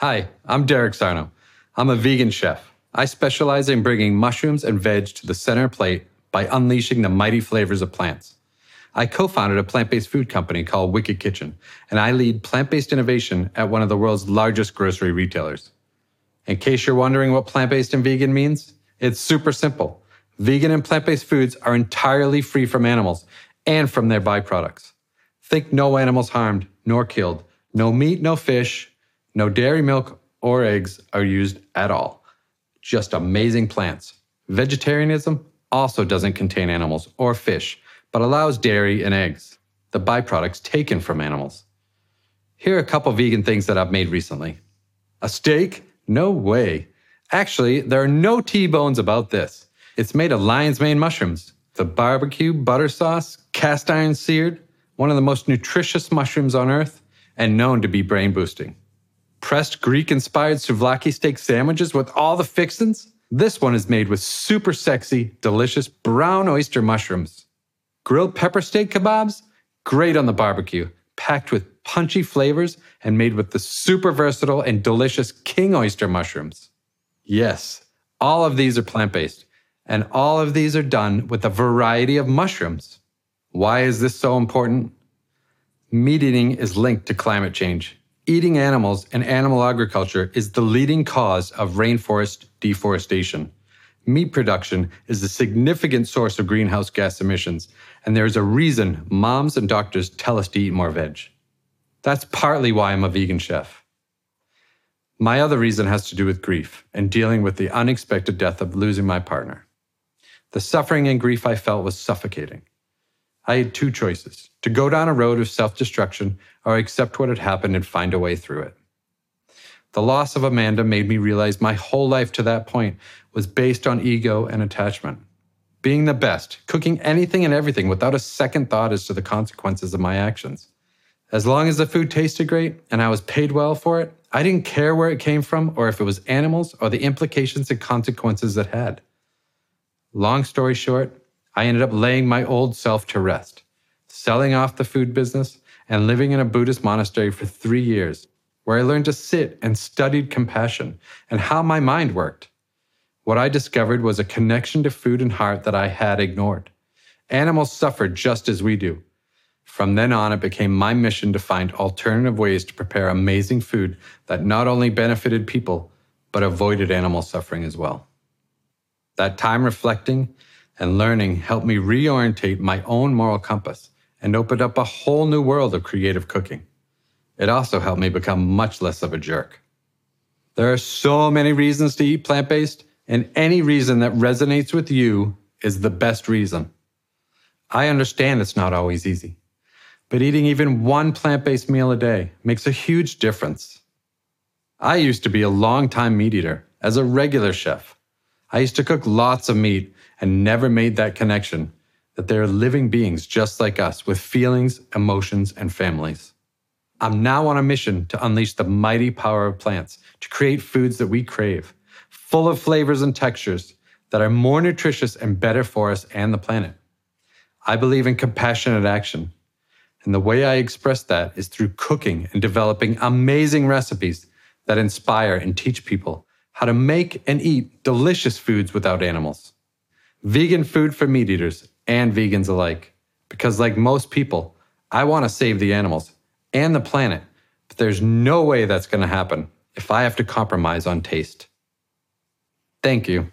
Hi, I'm Derek Sarno. I'm a vegan chef. I specialize in bringing mushrooms and veg to the center plate by unleashing the mighty flavors of plants. I co founded a plant based food company called Wicked Kitchen, and I lead plant based innovation at one of the world's largest grocery retailers. In case you're wondering what plant based and vegan means, it's super simple. Vegan and plant based foods are entirely free from animals and from their byproducts. Think no animals harmed nor killed, no meat, no fish, no dairy, milk, or eggs are used at all. Just amazing plants. Vegetarianism also doesn't contain animals or fish, but allows dairy and eggs, the byproducts taken from animals. Here are a couple vegan things that I've made recently. A steak? No way. Actually, there are no T-bones about this. It's made of lion's mane mushrooms. The barbecue butter sauce, cast iron seared, one of the most nutritious mushrooms on earth, and known to be brain boosting. Pressed Greek inspired souvlaki steak sandwiches with all the fixins? This one is made with super sexy, delicious brown oyster mushrooms. Grilled pepper steak kebabs? Great on the barbecue, packed with punchy flavors and made with the super versatile and delicious king oyster mushrooms. Yes, all of these are plant based, and all of these are done with a variety of mushrooms. Why is this so important? Meat eating is linked to climate change. Eating animals and animal agriculture is the leading cause of rainforest deforestation. Meat production is a significant source of greenhouse gas emissions, and there's a reason moms and doctors tell us to eat more veg. That's partly why I'm a vegan chef. My other reason has to do with grief and dealing with the unexpected death of losing my partner. The suffering and grief I felt was suffocating. I had two choices to go down a road of self destruction or accept what had happened and find a way through it. The loss of Amanda made me realize my whole life to that point was based on ego and attachment. Being the best, cooking anything and everything without a second thought as to the consequences of my actions. As long as the food tasted great and I was paid well for it, I didn't care where it came from or if it was animals or the implications and consequences it had. Long story short, I ended up laying my old self to rest, selling off the food business, and living in a Buddhist monastery for three years, where I learned to sit and studied compassion and how my mind worked. What I discovered was a connection to food and heart that I had ignored. Animals suffer just as we do. From then on, it became my mission to find alternative ways to prepare amazing food that not only benefited people, but avoided animal suffering as well. That time reflecting and learning helped me reorientate my own moral compass and opened up a whole new world of creative cooking. It also helped me become much less of a jerk. There are so many reasons to eat plant based, and any reason that resonates with you is the best reason. I understand it's not always easy, but eating even one plant based meal a day makes a huge difference. I used to be a long-time meat eater as a regular chef. I used to cook lots of meat and never made that connection that they're living beings just like us with feelings, emotions, and families. I'm now on a mission to unleash the mighty power of plants to create foods that we crave full of flavors and textures that are more nutritious and better for us and the planet. I believe in compassionate action. And the way I express that is through cooking and developing amazing recipes that inspire and teach people how to make and eat delicious foods without animals. Vegan food for meat eaters and vegans alike. Because, like most people, I want to save the animals and the planet, but there's no way that's going to happen if I have to compromise on taste. Thank you.